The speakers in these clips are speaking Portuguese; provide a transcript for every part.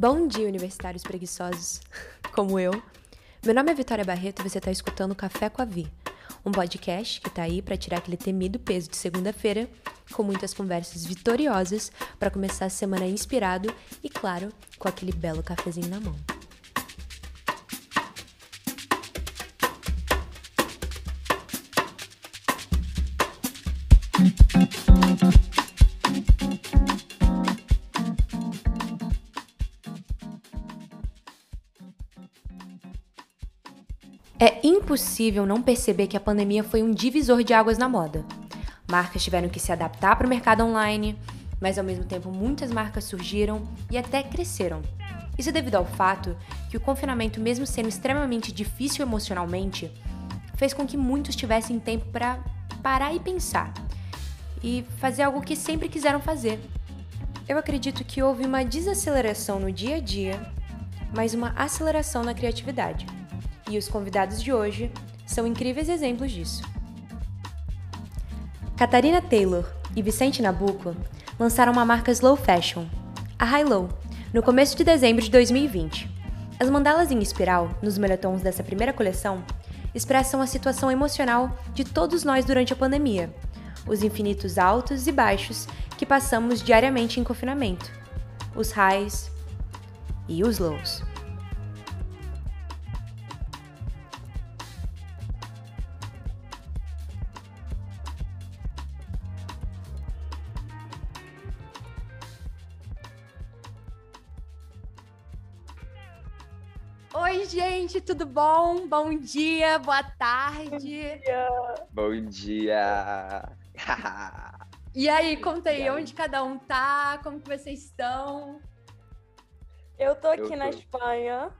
Bom dia, universitários preguiçosos, como eu. Meu nome é Vitória Barreto e você está escutando Café com a Vi, um podcast que está aí para tirar aquele temido peso de segunda-feira, com muitas conversas vitoriosas para começar a semana inspirado e, claro, com aquele belo cafezinho na mão. Impossível não perceber que a pandemia foi um divisor de águas na moda. Marcas tiveram que se adaptar para o mercado online, mas ao mesmo tempo muitas marcas surgiram e até cresceram. Isso é devido ao fato que o confinamento, mesmo sendo extremamente difícil emocionalmente, fez com que muitos tivessem tempo para parar e pensar e fazer algo que sempre quiseram fazer. Eu acredito que houve uma desaceleração no dia a dia, mas uma aceleração na criatividade e os convidados de hoje são incríveis exemplos disso. Catarina Taylor e Vicente Nabuco lançaram uma marca slow fashion, a High Low, no começo de dezembro de 2020. As mandalas em espiral, nos meletons dessa primeira coleção, expressam a situação emocional de todos nós durante a pandemia, os infinitos altos e baixos que passamos diariamente em confinamento, os highs e os lows. Oi, gente, tudo bom? Bom dia, boa tarde. Bom dia. Bom dia. e aí, conta aí, onde cada um tá, como que vocês estão? Eu tô aqui eu tô... na Espanha,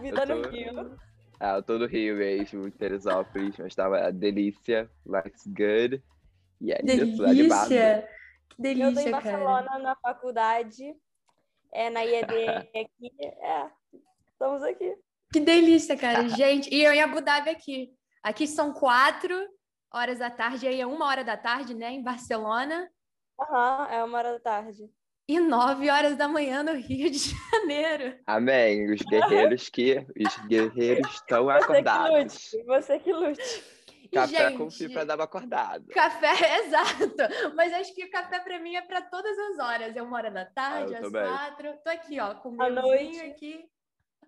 vida tô... no Rio. Ah, eu tô no Rio mesmo, em Teresópolis, mas tava a delícia, life's good. E aí, delícia. Que delícia, Eu tô em Barcelona, cara. na faculdade, é, na IED aqui, é, Estamos aqui. Que delícia, cara. Gente, e eu em Abu Dhabi aqui. Aqui são quatro horas da tarde, aí é uma hora da tarde, né, em Barcelona. Aham, uhum, é uma hora da tarde. E nove horas da manhã no Rio de Janeiro. Amém. Os guerreiros que os guerreiros estão acordados. Você que lute. Você que lute. Café Gente, com dar uma acordada. Café, exato. Mas acho que o café para mim é para todas as horas. É uma hora da tarde, ah, às quatro. Tô aqui, ó, com o meu aqui.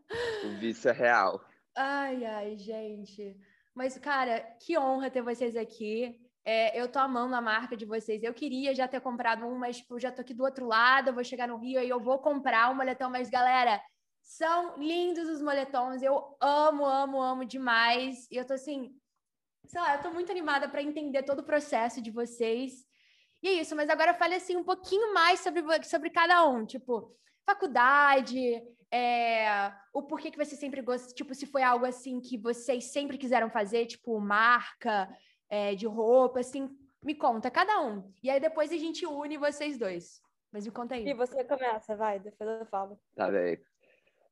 O vício é real. Ai, ai, gente. Mas, cara, que honra ter vocês aqui. É, eu tô amando a marca de vocês. Eu queria já ter comprado um, mas tipo, já tô aqui do outro lado, eu vou chegar no Rio e eu vou comprar um moletom. Mas, galera, são lindos os moletons. Eu amo, amo, amo demais. E eu tô assim, sei lá, eu tô muito animada para entender todo o processo de vocês. E é isso, mas agora fale assim um pouquinho mais sobre, sobre cada um. Tipo, faculdade, é, o porquê que você sempre gosta, tipo, se foi algo assim que vocês sempre quiseram fazer, tipo, marca é, de roupa, assim, me conta, cada um. E aí depois a gente une vocês dois. Mas me conta aí. E você começa, vai, depois eu falo. Tá bem.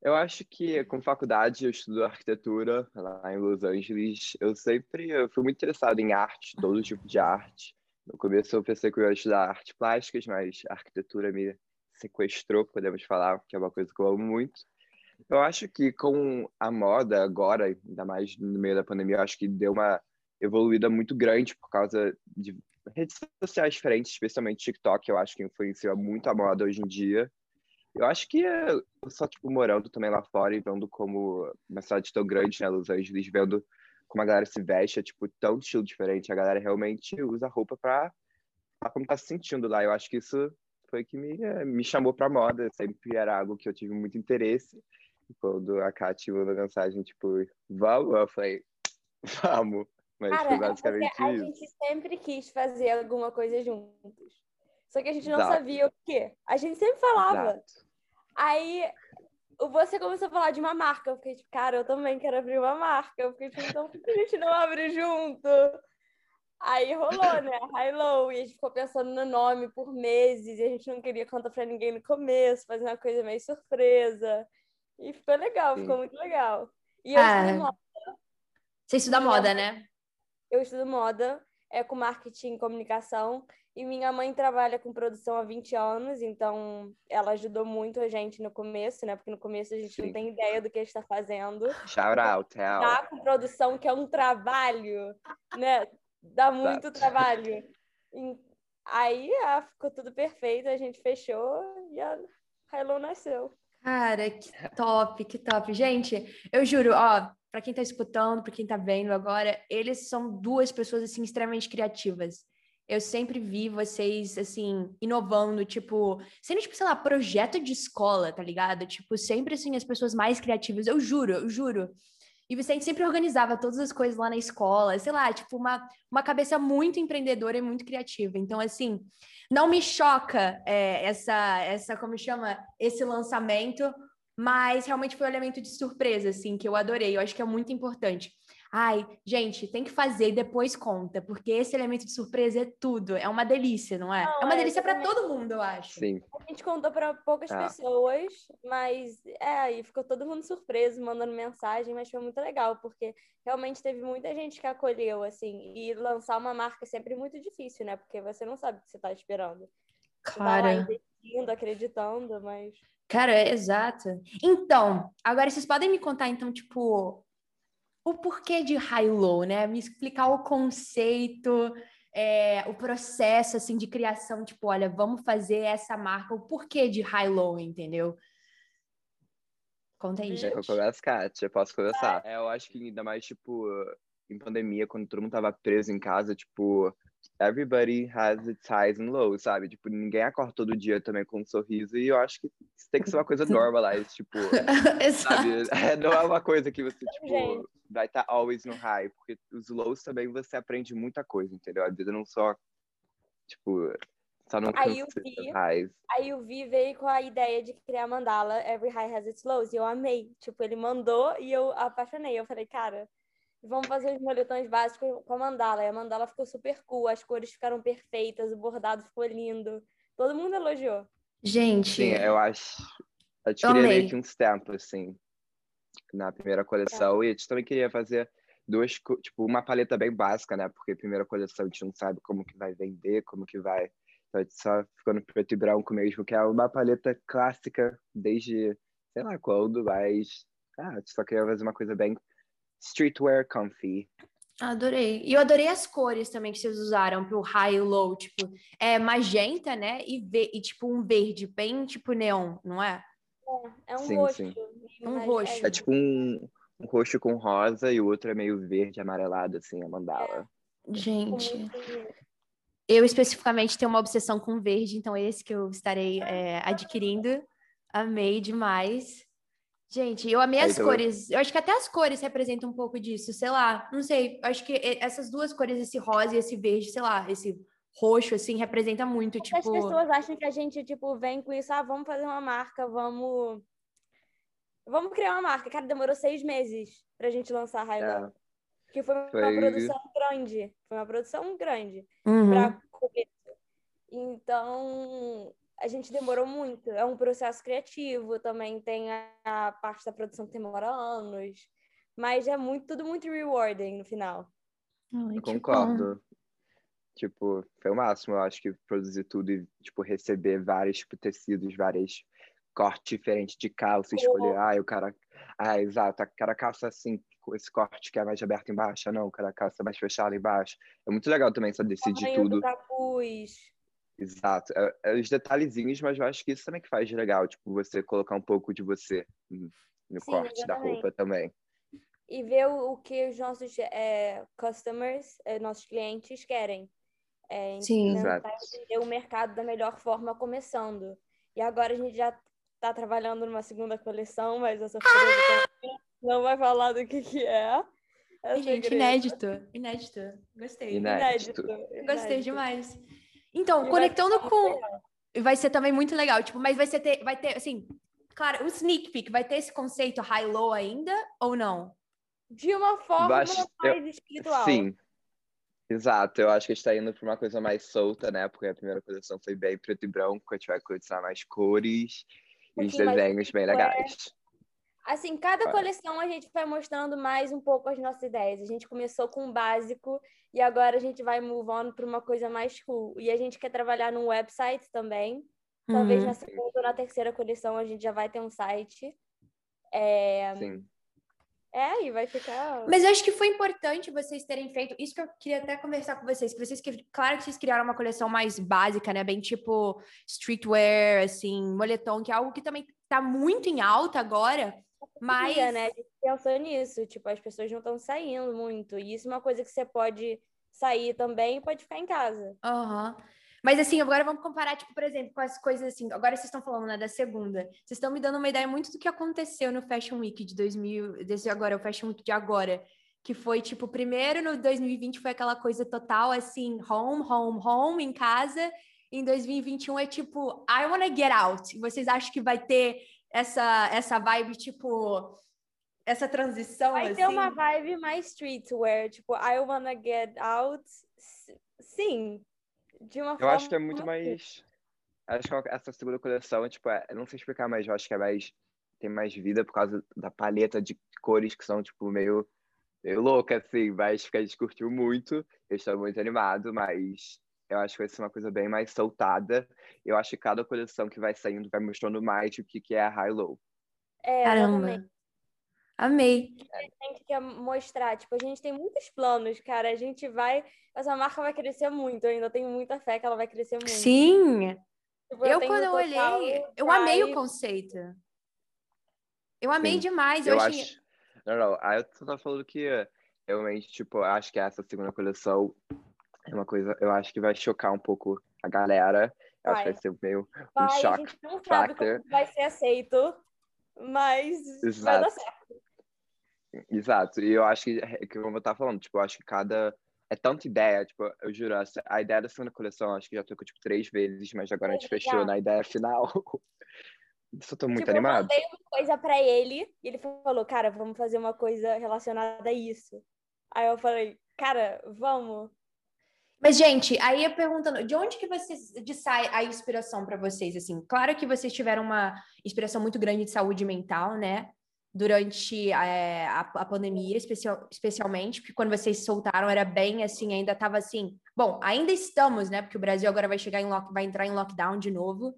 Eu acho que com faculdade eu estudo arquitetura lá em Los Angeles. Eu sempre eu fui muito interessado em arte, todo tipo de arte. No começo eu pensei que eu ia estudar arte plásticas, mas a arquitetura me sequestrou, podemos falar, que é uma coisa que eu amo muito. Eu acho que com a moda agora, ainda mais no meio da pandemia, eu acho que deu uma evoluída muito grande por causa de redes sociais diferentes, especialmente TikTok, eu acho que influencia muito a moda hoje em dia. Eu acho que eu só, tipo, morando também lá fora e vendo como uma cidade tão grande, né, Los Angeles, vendo como a galera se veste, é, tipo, tão estilo diferente. A galera realmente usa roupa pra, pra como tá se sentindo lá. Eu acho que isso foi que me, eh, me chamou para moda. Sempre era algo que eu tive muito interesse. E quando a Kátia mandou mensagem, tipo, vamos, eu falei, vamos. Mas Cara, foi é basicamente isso. A gente sempre quis fazer alguma coisa juntos. Só que a gente não Exato. sabia o quê. A gente sempre falava. Exato. Aí você começou a falar de uma marca. Eu fiquei tipo, cara, eu também quero abrir uma marca. Eu fiquei tipo, então por que a gente não abre junto? Aí rolou, né? High Low, e a gente ficou pensando no nome por meses, e a gente não queria contar pra ninguém no começo, fazer uma coisa meio surpresa. E ficou legal, Sim. ficou muito legal. E eu ah, estudo moda. Você estuda moda, né? Eu estudo moda. é com marketing e comunicação. E minha mãe trabalha com produção há 20 anos, então ela ajudou muito a gente no começo, né? Porque no começo a gente Sim. não tem ideia do que a gente está fazendo. Shout out, hell. Tá com produção, que é um trabalho, né? Dá muito trabalho. Aí ah, ficou tudo perfeito, a gente fechou e a Hilo nasceu. Cara, que top, que top. Gente, eu juro, ó, para quem tá escutando, para quem tá vendo agora, eles são duas pessoas assim extremamente criativas. Eu sempre vi vocês assim inovando, tipo, sendo tipo, sei lá, projeto de escola, tá ligado? Tipo, sempre assim as pessoas mais criativas, eu juro, eu juro. E o Vicente sempre organizava todas as coisas lá na escola, sei lá, tipo, uma, uma cabeça muito empreendedora e muito criativa. Então, assim, não me choca é, essa, essa, como chama, esse lançamento, mas realmente foi um elemento de surpresa, assim, que eu adorei. Eu acho que é muito importante. Ai, gente, tem que fazer e depois conta, porque esse elemento de surpresa é tudo. É uma delícia, não é? Não, é uma é, delícia para todo mundo, eu acho. Sim. A gente contou para poucas ah. pessoas, mas é, aí ficou todo mundo surpreso, mandando mensagem, mas foi muito legal, porque realmente teve muita gente que acolheu, assim, e lançar uma marca é sempre muito difícil, né? Porque você não sabe o que você está esperando. Cara. Você tá investindo, acreditando, mas. Cara, é exato. Então, agora vocês podem me contar, então, tipo, o porquê de high-low, né? Me explicar o conceito, é, o processo, assim, de criação, tipo, olha, vamos fazer essa marca, o porquê de high-low, entendeu? Conta aí, gente. Eu começo, Kátia, posso começar? É, eu acho que ainda mais, tipo, em pandemia, quando todo mundo tava preso em casa, tipo, everybody has its highs and lows, sabe? Tipo, ninguém acorda todo dia também com um sorriso e eu acho que isso tem que ser uma coisa normalized, tipo, sabe? É, não é uma coisa que você, tipo, vai estar tá always no high, porque os lows também você aprende muita coisa, entendeu? A vida não só, tipo, só não aí o Vi, highs. Aí o Vi veio com a ideia de criar mandala, every high has its lows, e eu amei. Tipo, ele mandou e eu apaixonei. Eu falei, cara, vamos fazer os moletões básicos com a mandala. E a mandala ficou super cool, as cores ficaram perfeitas, o bordado ficou lindo. Todo mundo elogiou. Gente. Sim, eu acho. A gente queria meio que um stamp, assim, na primeira coleção. É. E a gente também queria fazer duas, tipo, uma paleta bem básica, né? Porque primeira coleção a gente não sabe como que vai vender, como que vai. Então a gente só ficou no preto e branco mesmo, que é uma paleta clássica desde sei lá quando, mas ah, a gente só queria fazer uma coisa bem streetwear comfy. Adorei. E eu adorei as cores também que vocês usaram pro high e low, tipo, é magenta, né? E, ve e tipo um verde bem tipo neon, não é? É, é um sim, roxo. Sim. Um roxo. É tipo um, um, roxo com rosa e o outro é meio verde amarelado, assim, a mandala. É. Gente, eu especificamente tenho uma obsessão com verde, então esse que eu estarei é, adquirindo. Amei demais. Gente, eu amei as cores. Eu acho que até as cores representam um pouco disso, sei lá. Não sei. Acho que essas duas cores, esse rosa e esse verde, sei lá, esse roxo, assim, representa muito, tipo... As pessoas acham que a gente, tipo, vem com isso, ah, vamos fazer uma marca, vamos... Vamos criar uma marca. Cara, demorou seis meses pra gente lançar a Highland. É. Que foi uma foi... produção grande. Foi uma produção grande uhum. pra começo. Então, a gente demorou muito. É um processo criativo, também tem a parte da produção que demora anos, mas é muito tudo muito rewarding no final. Ai, eu concordo. Tipo, foi o máximo, eu acho que produzir tudo e, tipo, receber vários tipo, tecidos, vários cortes diferentes de calça, escolher, oh. ah, o cara, ah, exato, a cara calça assim, com esse corte que é mais aberto embaixo, ah, não, o cara calça mais fechado embaixo. É muito legal também, sabe, decidir tudo. Do capuz. Exato. É, é, os detalhezinhos, mas eu acho que isso também que faz legal, tipo, você colocar um pouco de você no Sim, corte exatamente. da roupa também. E ver o, o que os nossos é, customers, é, nossos clientes querem. É, Sim, exato. entender o mercado da melhor forma começando. E agora a gente já está trabalhando numa segunda coleção, mas essa surpresa não vai falar do que, que é. É gente, inédito, inédito. Gostei. Inédito. inédito. Gostei demais. Então, e conectando vai com. Vai ser também muito legal, tipo, mas vai ser ter, vai ter, assim, claro, o sneak peek vai ter esse conceito high-low ainda ou não? De uma forma mais eu... espiritual. Sim. Exato, eu acho que a gente está indo para uma coisa mais solta, né? Porque a primeira coleção foi bem preto e branco, a gente vai colecionar mais cores e os desenhos bem legais. Assim, cada coleção a gente vai mostrando mais um pouco as nossas ideias. A gente começou com o básico e agora a gente vai move on para uma coisa mais cool. E a gente quer trabalhar num website também. Talvez uhum. na segunda ou na terceira coleção a gente já vai ter um site. É... Sim. É, e vai ficar. Mas eu acho que foi importante vocês terem feito. Isso que eu queria até conversar com vocês. Que vocês, claro que vocês criaram uma coleção mais básica, né? Bem tipo streetwear, assim, moletom, que é algo que também tá muito em alta agora. Mas. né? A gente pensou nisso. Tipo, as pessoas não estão saindo muito. E isso é uma coisa que você pode sair também e pode ficar em casa. Aham. Uhum. Mas assim, agora vamos comparar, tipo, por exemplo, com as coisas assim. Agora vocês estão falando, né, da segunda. Vocês estão me dando uma ideia muito do que aconteceu no Fashion Week de 2000, desse agora, o Fashion Week de agora. Que foi, tipo, primeiro no 2020 foi aquela coisa total, assim, home, home, home, em casa. Em 2021 é tipo, I wanna get out. Vocês acham que vai ter essa, essa vibe, tipo, essa transição? Vai assim? ter uma vibe mais streetwear, tipo, I wanna get out. Sim, de uma eu forma. Eu acho que é muito mais. Acho que essa segunda coleção, tipo, é... não sei explicar, mas eu acho que é mais. Tem mais vida por causa da paleta de cores que são, tipo, meio, meio louca, assim. Mas que a gente curtiu muito. Eu estou muito animado, mas eu acho que vai ser uma coisa bem mais soltada. Eu acho que cada coleção que vai saindo vai mostrando mais o que, que é a high low. É, Caramba. Amei. A gente quer mostrar, tipo, a gente tem muitos planos, cara. A gente vai. Essa marca vai crescer muito. Eu ainda tenho muita fé que ela vai crescer muito. Sim! Tipo, eu, eu quando eu olhei, eu amei o conceito. Eu amei Sim. demais. Eu, eu achei... acho. Não, não. Aí eu tô falando que realmente, tipo, acho que essa segunda coleção é uma coisa, eu acho que vai chocar um pouco a galera. Eu acho que vai ser meio um vai, choque. A gente não sabe como vai ser aceito, mas Exato. vai dar certo. Exato, e eu acho que, é, como eu tava falando, tipo, eu acho que cada. É tanta ideia, tipo, eu juro, a ideia da segunda coleção, acho que já tocou, tipo, três vezes, mas agora a gente fechou na ideia final. Só tô muito tipo, animado. Eu mandei uma coisa pra ele, e ele falou, cara, vamos fazer uma coisa relacionada a isso. Aí eu falei, cara, vamos. Mas, gente, aí eu perguntando, de onde que vocês de sai a inspiração para vocês? Assim, claro que vocês tiveram uma inspiração muito grande de saúde mental, né? durante é, a, a, pandemia, especial, especialmente, porque quando vocês soltaram era bem assim, ainda estava assim. Bom, ainda estamos, né? Porque o Brasil agora vai chegar em lock, vai entrar em lockdown de novo.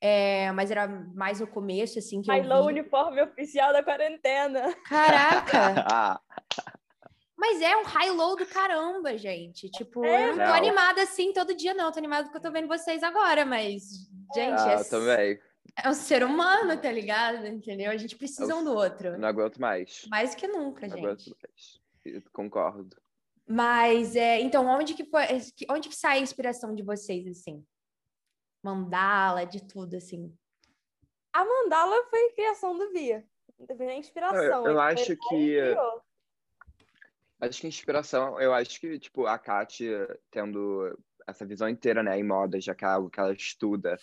É, mas era mais no começo, assim, que High-low uniforme oficial da quarentena. Caraca! mas é um high-low do caramba, gente. Tipo, é, eu não tô não. animada assim todo dia, não. Tô animada porque eu tô vendo vocês agora, mas, gente... Ah, é... também é um ser humano, tá ligado? Entendeu? A gente precisa um do outro. Não aguento mais. Mais que nunca, não gente. Aguento mais. Eu concordo. Mas, é, então, onde que foi, onde que sai a inspiração de vocês, assim? Mandala, de tudo, assim. A mandala foi criação do Via. Não teve nem inspiração. Eu, eu acho que... Acho que inspiração, eu acho que, tipo, a Kátia tendo essa visão inteira, né, em moda, já que é algo que ela estuda,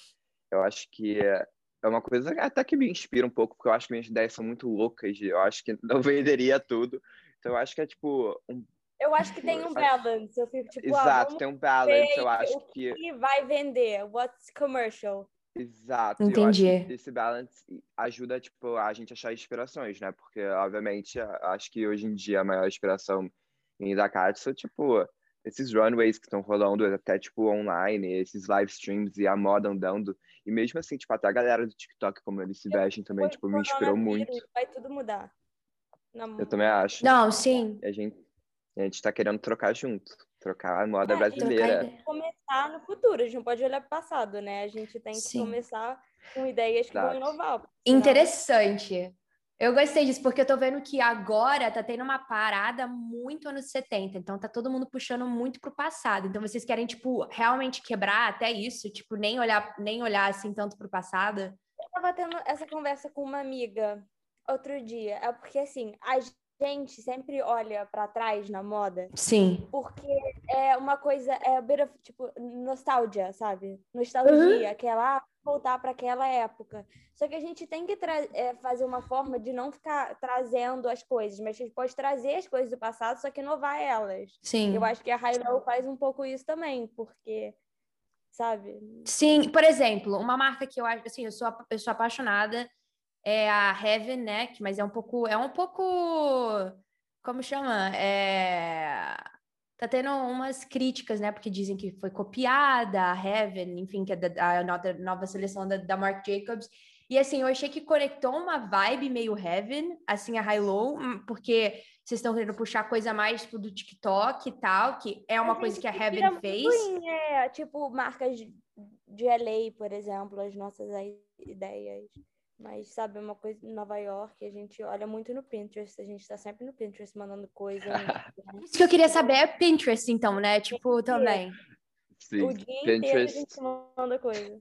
eu acho que é uma coisa até que me inspira um pouco, porque eu acho que minhas ideias são muito loucas, eu acho que não venderia tudo. Então eu acho que é tipo um eu acho que tem um balance. Eu fico tipo, ah, Exato, ah, tem um balance. Eu acho que. O que vai vender? What's commercial? Exato. Entendi. esse balance ajuda, tipo, a gente a achar inspirações, né? Porque, obviamente, acho que hoje em dia a maior inspiração em da são, tipo, esses runways que estão rolando até, tipo, online, esses live streams e a moda andando. E mesmo assim, tipo, até a galera do TikTok, como eles se vestem também, tipo, me inspirou muito. Vai tudo mudar. Eu também acho. Não, sim. a gente, a gente tá querendo trocar junto. Trocar a moda é, brasileira. começar no futuro, a gente não pode olhar para o passado, né? A gente tem que sim. começar com ideias que Exato. vão inovar. Interessante. Eu gostei disso, porque eu tô vendo que agora tá tendo uma parada muito anos 70, então tá todo mundo puxando muito pro passado. Então vocês querem, tipo, realmente quebrar até isso, tipo, nem olhar, nem olhar assim tanto pro passado? Eu tava tendo essa conversa com uma amiga outro dia. É porque assim, a gente sempre olha para trás na moda. Sim. Porque é uma coisa, é a beira, tipo, nostalgia, sabe? Nostalgia, uhum. aquela voltar para aquela época. Só que a gente tem que é, fazer uma forma de não ficar trazendo as coisas, mas a gente pode trazer as coisas do passado, só que inovar elas. Sim. Eu acho que a High faz um pouco isso também, porque sabe? Sim, por exemplo, uma marca que eu acho, assim, eu sou, eu sou apaixonada é a Heaven, né? Mas é um pouco, é um pouco, como chama? É tá tendo umas críticas, né? Porque dizem que foi copiada a Heaven, enfim, que é da, a nova, nova seleção da, da Mark Jacobs. E assim, eu achei que conectou uma vibe meio Heaven, assim, a High Low, hum, porque vocês estão querendo puxar coisa mais tipo, do TikTok e tal, que é uma coisa que a Heaven fez. Ruim, é, tipo, marcas de LA, por exemplo, as nossas ideias. Mas, sabe, uma coisa em Nova York, a gente olha muito no Pinterest, a gente tá sempre no Pinterest mandando coisa. Isso que eu queria saber é Pinterest, então, né? Tipo, também. Sim, o dia Pinterest... inteiro a gente manda coisa.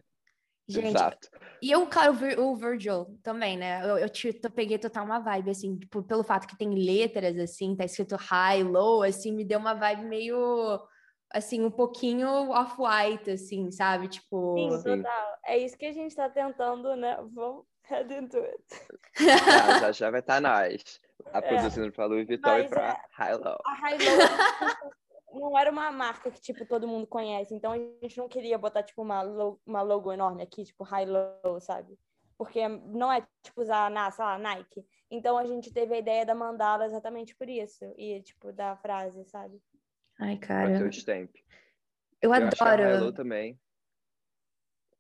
Gente, Exato. e eu, claro, o Virgil também, né? Eu, eu, te, eu peguei total uma vibe, assim, tipo, pelo fato que tem letras, assim, tá escrito high, low, assim, me deu uma vibe meio, assim, um pouquinho off-white, assim, sabe? Tipo... Sim, total. É isso que a gente tá tentando, né? Vamos head into it. Já, já, já vai estar tá nós. A é. produzindo pra Louis Vuitton e pra é... High Low. A High Low não era uma marca que, tipo, todo mundo conhece. Então, a gente não queria botar, tipo, uma, logo, uma logo enorme aqui, tipo, high low, sabe? Porque não é, tipo, usar, na, sei lá, Nike. Então, a gente teve a ideia da mandala exatamente por isso. E, tipo, da frase, sabe? Ai, cara. Eu, eu, eu adoro. Também.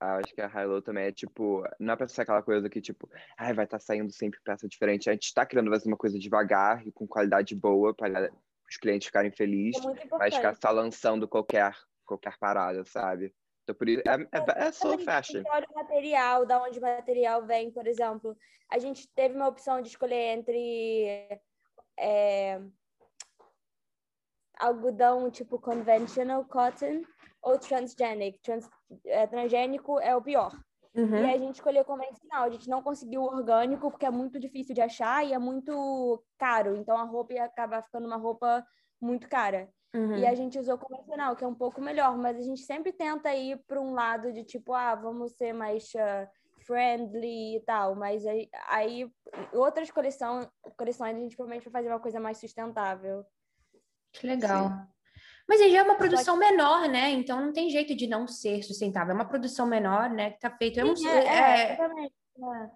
Ah, acho que a high low também é, tipo... Não é pra ser aquela coisa que, tipo... Ai, vai estar tá saindo sempre peça diferente. A gente tá querendo fazer uma coisa devagar e com qualidade boa para os clientes ficarem felizes, é mas ficar só lançando qualquer, qualquer parada, sabe? Então, por isso, é, é, é só fashion. Olha o material, da onde o material vem, por exemplo. A gente teve uma opção de escolher entre é, algodão tipo conventional cotton ou transgenic. Trans, é, transgênico é o pior. Uhum. E a gente escolheu convencional. A gente não conseguiu o orgânico porque é muito difícil de achar e é muito caro. Então a roupa ia acabar ficando uma roupa muito cara. Uhum. E a gente usou convencional, que é um pouco melhor, mas a gente sempre tenta ir para um lado de tipo, ah, vamos ser mais uh, friendly e tal. Mas aí, aí outras coleção, coleções a gente provavelmente vai fazer uma coisa mais sustentável. Que legal. Sim. Mas aí já é uma produção menor, né? Então não tem jeito de não ser sustentável. É uma produção menor, né? Que tá feito. Eu não sei. É, é, é...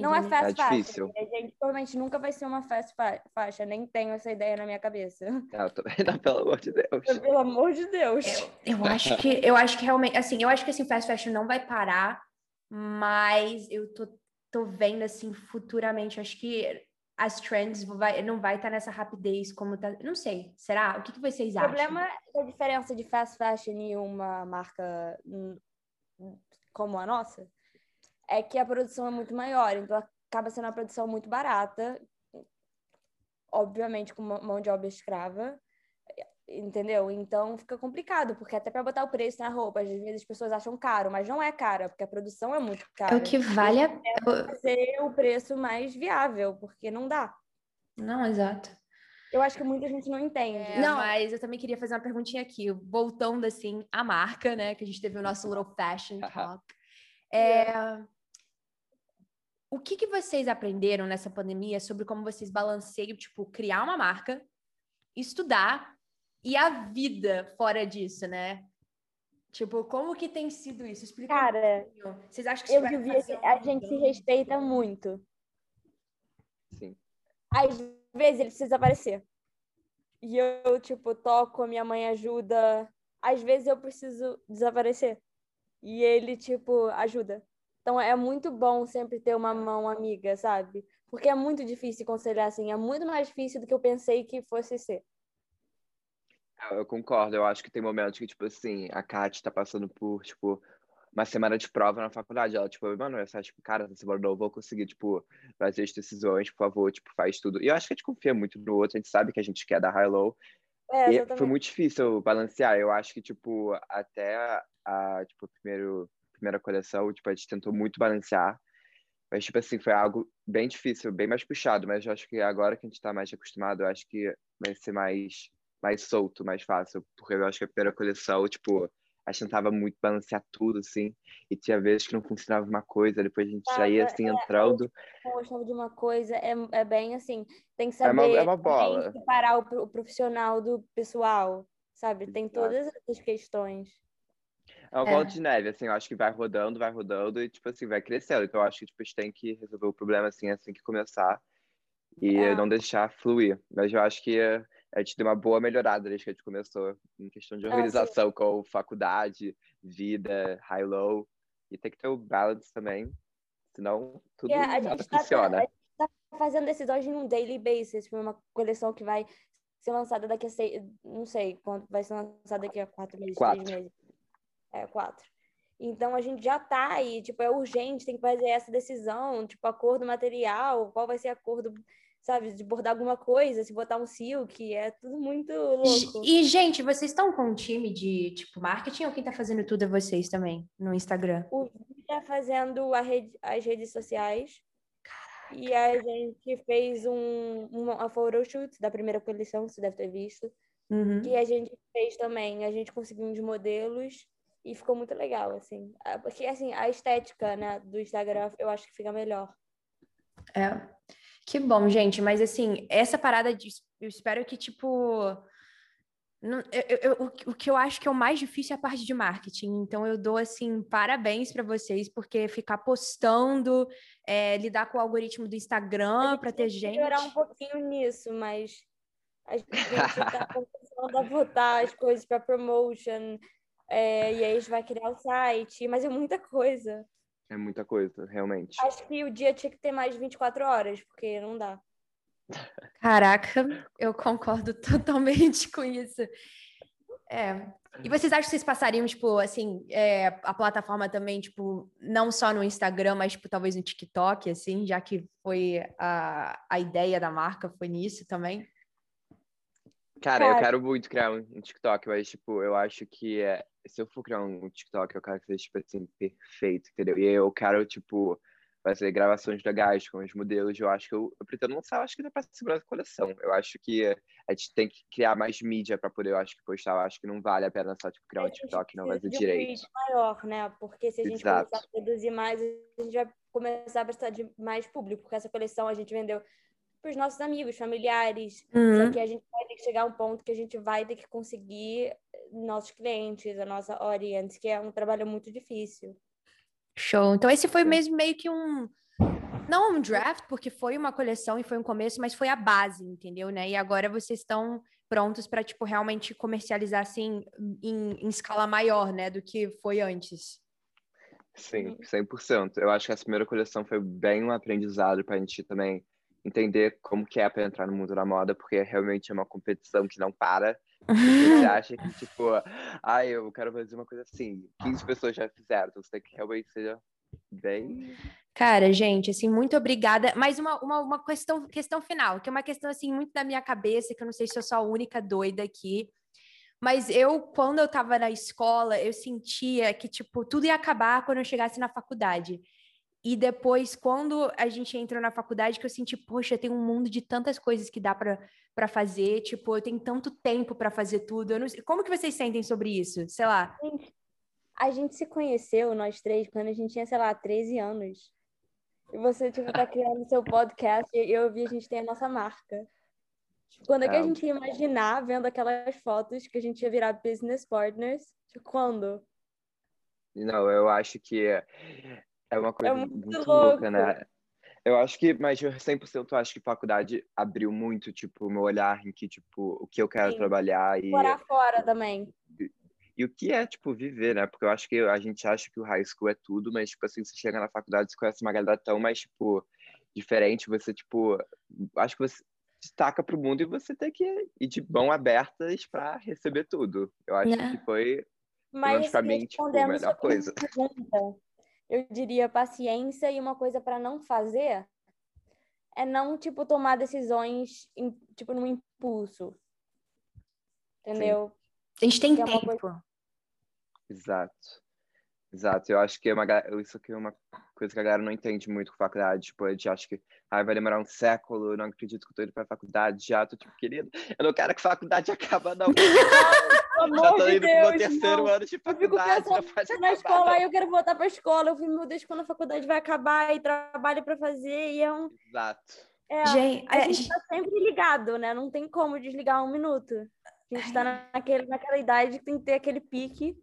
Não é fast é difícil. A gente provavelmente nunca vai ser uma fast faixa. Nem tenho essa ideia na minha cabeça. Não, também não, pelo amor de Deus. Pelo amor de Deus. Eu, eu acho que eu acho que realmente, assim, eu acho que assim, fast fashion não vai parar, mas eu tô, tô vendo assim futuramente, acho que as trends vai, não vai estar tá nessa rapidez como tá. Não sei. Será? O que, que vocês acham? O problema da diferença de fast fashion e uma marca como a nossa é que a produção é muito maior, então acaba sendo uma produção muito barata, obviamente com mão de obra escrava, entendeu? Então fica complicado, porque até para botar o preço na roupa, às vezes as pessoas acham caro, mas não é cara, porque a produção é muito cara. É o que vale a é ser o preço mais viável, porque não dá. Não, exato. Eu acho que muita gente não entende. É, não, mas eu também queria fazer uma perguntinha aqui, voltando assim à marca, né, que a gente teve o nosso little fashion talk. É, o que, que vocês aprenderam nessa pandemia sobre como vocês balanceiam, tipo, criar uma marca, estudar e a vida fora disso, né? Tipo, como que tem sido isso? Explica Cara, um vocês acham que eu vi a gente se respeita muito. Sim. Às vezes ele precisa aparecer. E eu, tipo, toco, a minha mãe ajuda. Às vezes eu preciso desaparecer. E ele, tipo, ajuda. Então é muito bom sempre ter uma mão amiga, sabe? Porque é muito difícil conciliar assim. É muito mais difícil do que eu pensei que fosse ser. Eu concordo, eu acho que tem momentos que, tipo assim, a Kat tá passando por, tipo, uma semana de prova na faculdade. Ela, tipo, mano, essa, tipo, cara, essa semana não vou conseguir, tipo, fazer as decisões, por favor, tipo, faz tudo. E eu acho que a gente confia muito no outro, a gente sabe que a gente quer dar high-low. É, e foi muito difícil balancear. Eu acho que, tipo, até a, tipo, primeiro, primeira coleção, tipo, a gente tentou muito balancear. Mas, tipo assim, foi algo bem difícil, bem mais puxado. Mas eu acho que agora que a gente tá mais acostumado, eu acho que vai ser mais mais solto, mais fácil, porque eu acho que a primeira coleção, tipo, a gente tentava muito balancear tudo, assim, e tinha vezes que não funcionava uma coisa, depois a gente ah, já ia, assim, é, entrando... Eu de uma coisa, é, é bem assim, tem que saber... É uma, é uma bola. separar o, o, profissional do pessoal, sabe? Tem todas essas questões. É uma bola é. de neve, assim, eu acho que vai rodando, vai rodando e, tipo assim, vai crescendo. Então, eu acho que, tipo, a gente tem que resolver o problema, assim, assim que começar e é. não deixar fluir. Mas eu acho que a gente deu uma boa melhorada desde que a gente começou em questão de organização ah, com faculdade, vida, high-low. E tem que ter o balance também, senão tudo yeah, é, tá, funciona. A gente tá fazendo decisões em um daily basis, para uma coleção que vai ser lançada daqui a seis, não sei quando vai ser lançada daqui a quatro meses, quatro. três meses. É, quatro. Então a gente já tá aí, tipo, é urgente, tem que fazer essa decisão, tipo, acordo material, qual vai ser a cor do, sabe, de bordar alguma coisa, se botar um silk, é tudo muito louco. E, gente, vocês estão com um time de, tipo, marketing ou quem tá fazendo tudo é vocês também, no Instagram? O Vini tá fazendo rede, as redes sociais. Caraca. E a gente fez um, uma photoshoot da primeira coleção, você deve ter visto. Uhum. E a gente fez também, a gente conseguiu uns modelos e ficou muito legal, assim. Porque, assim, a estética, né, do Instagram, eu acho que fica melhor. É. Que bom, gente. Mas, assim, essa parada de... Eu espero que, tipo... Não, eu, eu, o, que eu acho que é o mais difícil é a parte de marketing. Então, eu dou, assim, parabéns para vocês, porque ficar postando, é, lidar com o algoritmo do Instagram para ter gente... melhorar um pouquinho nisso, mas a gente está começando a botar as coisas para promotion, é, e aí a gente vai criar o site, mas é muita coisa. É muita coisa, realmente. Acho que o dia tinha que ter mais de 24 horas, porque não dá. Caraca, eu concordo totalmente com isso. É. E vocês acham que vocês passariam, tipo, assim, é, a plataforma também, tipo, não só no Instagram, mas, tipo, talvez no TikTok, assim, já que foi a, a ideia da marca, foi nisso também? Cara, eu quero muito criar um TikTok, mas, tipo, eu acho que é, se eu for criar um TikTok, eu quero que seja, tipo assim, perfeito, entendeu? E eu quero, tipo, fazer gravações legais com os modelos. Eu acho que eu, eu pretendo lançar, eu acho que dá pra segurar a coleção. Eu acho que a gente tem que criar mais mídia para poder, eu acho que postar. Eu acho que não vale a pena só, tipo, criar um TikTok e não fazer direito. Um maior, né? Porque se a gente Exato. começar a produzir mais, a gente vai começar a prestar de mais público, porque essa coleção a gente vendeu para os nossos amigos, familiares. Uhum. Só que a gente vai ter que chegar a um ponto que a gente vai ter que conseguir nossos clientes, a nossa audience, que é um trabalho muito difícil. Show. Então esse foi mesmo meio que um não um draft, porque foi uma coleção e foi um começo, mas foi a base, entendeu, né? E agora vocês estão prontos para tipo realmente comercializar assim em, em escala maior, né, do que foi antes. Sim, 100%. Eu acho que essa primeira coleção foi bem um aprendizado para a gente também entender como que é para entrar no mundo da moda, porque realmente é uma competição que não para. Você acha que, tipo, ah, eu quero fazer uma coisa assim, 15 pessoas já fizeram, então você tem que realmente ser bem. Cara, gente, assim, muito obrigada. Mais uma, uma, uma questão, questão final, que é uma questão, assim, muito da minha cabeça, que eu não sei se eu sou a única doida aqui. Mas eu, quando eu tava na escola, eu sentia que, tipo, tudo ia acabar quando eu chegasse na faculdade. E depois, quando a gente entrou na faculdade, que eu senti, poxa, tem um mundo de tantas coisas que dá para fazer, tipo, eu tenho tanto tempo para fazer tudo. Eu não sei, como que vocês sentem sobre isso? Sei lá. A gente se conheceu, nós três, quando a gente tinha, sei lá, 13 anos. E você, tipo, tá criando seu podcast e eu vi a gente tem a nossa marca. Quando é que a é. gente ia imaginar, vendo aquelas fotos, que a gente ia virar business partners? Tipo, quando? Não, eu acho que é uma coisa é muito, muito louca, né? Eu acho que, mas 100% eu acho que faculdade abriu muito, tipo, o meu olhar em que, tipo, o que eu quero Sim. trabalhar e... Morar fora também. E, e, o que é, tipo, viver, né? Porque eu acho que a gente acha que o high school é tudo, mas, tipo, assim, você chega na faculdade, você conhece uma galera tão mais, tipo, diferente, você, tipo, acho que você destaca pro mundo e você tem que ir de mão abertas para receber tudo. Eu acho é. que foi, mas, pra mim, tipo, a melhor coisa. Pergunta eu diria paciência e uma coisa para não fazer é não tipo tomar decisões tipo no impulso. Entendeu? Sim. A gente tem que tempo. É coisa... Exato. Exato, eu acho que é uma, isso aqui é uma coisa que a galera não entende muito com faculdade. Tipo, a gente acha que ah, vai demorar um século, não acredito que eu tô indo pra faculdade já. Tô tipo, querido, eu não quero que faculdade acabe, não. já tô indo Deus, pro meu terceiro não. ano de faculdade. Eu fico pensando na escola, aí eu quero voltar pra escola. Eu fico, meu Deus, quando a faculdade vai acabar e trabalho pra fazer. E é um. Exato. É, gente, a é, gente tá sempre ligado, né? Não tem como desligar um minuto. A gente tá naquele, naquela idade que tem que ter aquele pique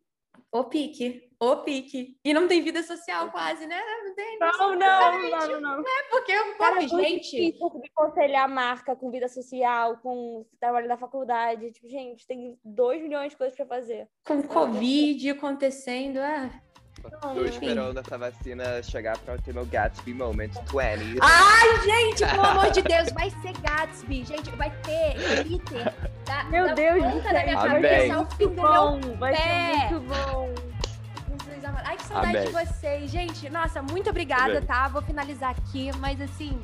O pique. O pique. E não tem vida social quase, né? Não tem. Não, não, não, não, É porque, Cara, pô, gente. De conselhar marca com vida social, com trabalho da faculdade. Tipo, gente, tem 2 milhões de coisas pra fazer. Com Covid acontecendo, é. Tô esperando essa vacina chegar pra ter meu Gatsby Moment 20. Ai, gente, pelo amor de Deus, vai ser Gatsby. Gente, vai ter glitter. Da, meu da Deus, ponta da minha cabeça ao fim do meu vai pé. Ser muito bom. Ai, que saudade Amém. de vocês. Gente, nossa, muito obrigada, Amém. tá? Vou finalizar aqui, mas assim,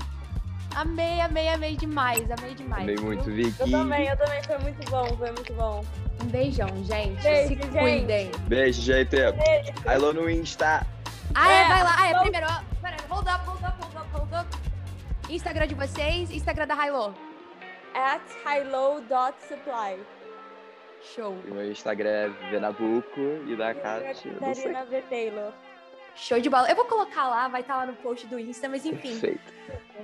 amei, amei, amei demais. Amei demais. Amei muito, Vicky. Eu também, eu também. Foi muito bom, foi muito bom. Um beijão, gente. Beijo, Se gente. cuidem. Beijo, gente. Beijo. Alô no Insta. Ah, é, vai lá. Ah, é, primeiro. Pera, hold up, hold up, hold up, hold up. Instagram de vocês, Instagram da Hilo. At highlow.supply. Show. E meu Instagram é Venabuco e da Kátia. Catarina V. Taylor. Show de bola. Eu vou colocar lá, vai estar tá lá no post do Insta, mas enfim. Perfeito.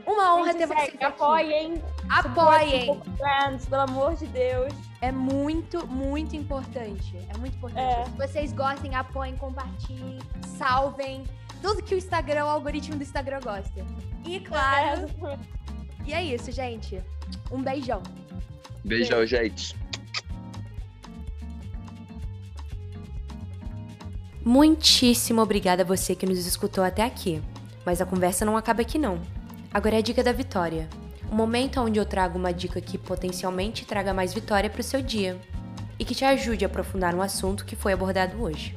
Uma honra ter vocês aqui. Apoiem. Apoiem. Friends, pelo amor de Deus. É muito, muito importante. É muito importante. É. Se vocês gostem, apoiem, compartilhem, salvem. Tudo que o Instagram, o algoritmo do Instagram gosta. E claro. É. E é isso, gente. Um beijão. Beijão, Beijo. gente. Muitíssimo obrigada a você que nos escutou até aqui. Mas a conversa não acaba aqui não. Agora é a dica da vitória. O momento onde eu trago uma dica que potencialmente traga mais vitória para o seu dia e que te ajude a aprofundar um assunto que foi abordado hoje.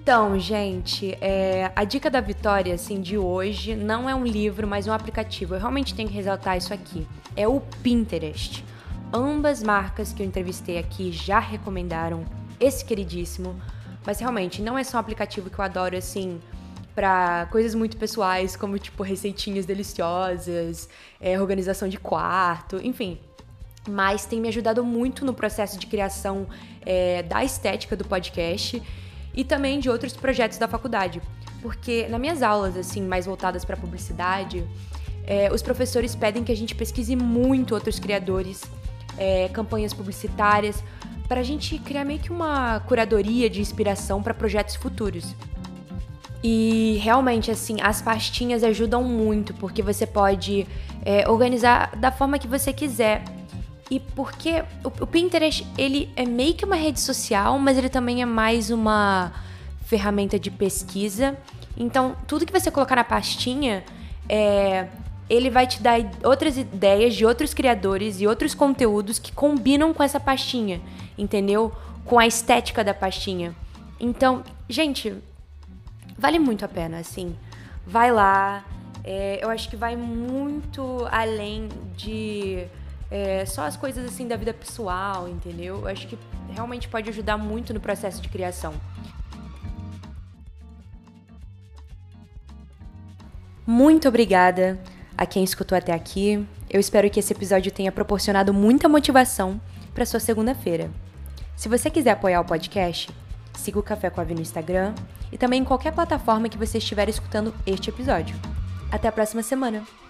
Então, gente, é, a dica da vitória assim, de hoje não é um livro, mas um aplicativo. Eu realmente tenho que ressaltar isso aqui. É o Pinterest. Ambas marcas que eu entrevistei aqui já recomendaram esse queridíssimo. Mas realmente, não é só um aplicativo que eu adoro, assim, para coisas muito pessoais, como, tipo, receitinhas deliciosas, é, organização de quarto, enfim. Mas tem me ajudado muito no processo de criação é, da estética do podcast e também de outros projetos da faculdade. Porque nas minhas aulas, assim, mais voltadas para publicidade, é, os professores pedem que a gente pesquise muito outros criadores, é, campanhas publicitárias, para a gente criar meio que uma curadoria de inspiração para projetos futuros. E realmente, assim, as pastinhas ajudam muito, porque você pode é, organizar da forma que você quiser. E porque o, o, Pinterest, ele é meio que uma rede social, mas ele também é mais uma ferramenta de pesquisa. Então, tudo que você colocar na pastinha, é, ele vai te dar outras ideias de outros criadores e outros conteúdos que combinam com essa pastinha entendeu? Com a estética da pastinha. Então, gente, vale muito a pena, assim. Vai lá. É, eu acho que vai muito além de é, só as coisas assim da vida pessoal, entendeu? Eu acho que realmente pode ajudar muito no processo de criação. Muito obrigada a quem escutou até aqui. Eu espero que esse episódio tenha proporcionado muita motivação para sua segunda-feira. Se você quiser apoiar o podcast, siga o Café com a Vi no Instagram e também em qualquer plataforma que você estiver escutando este episódio. Até a próxima semana!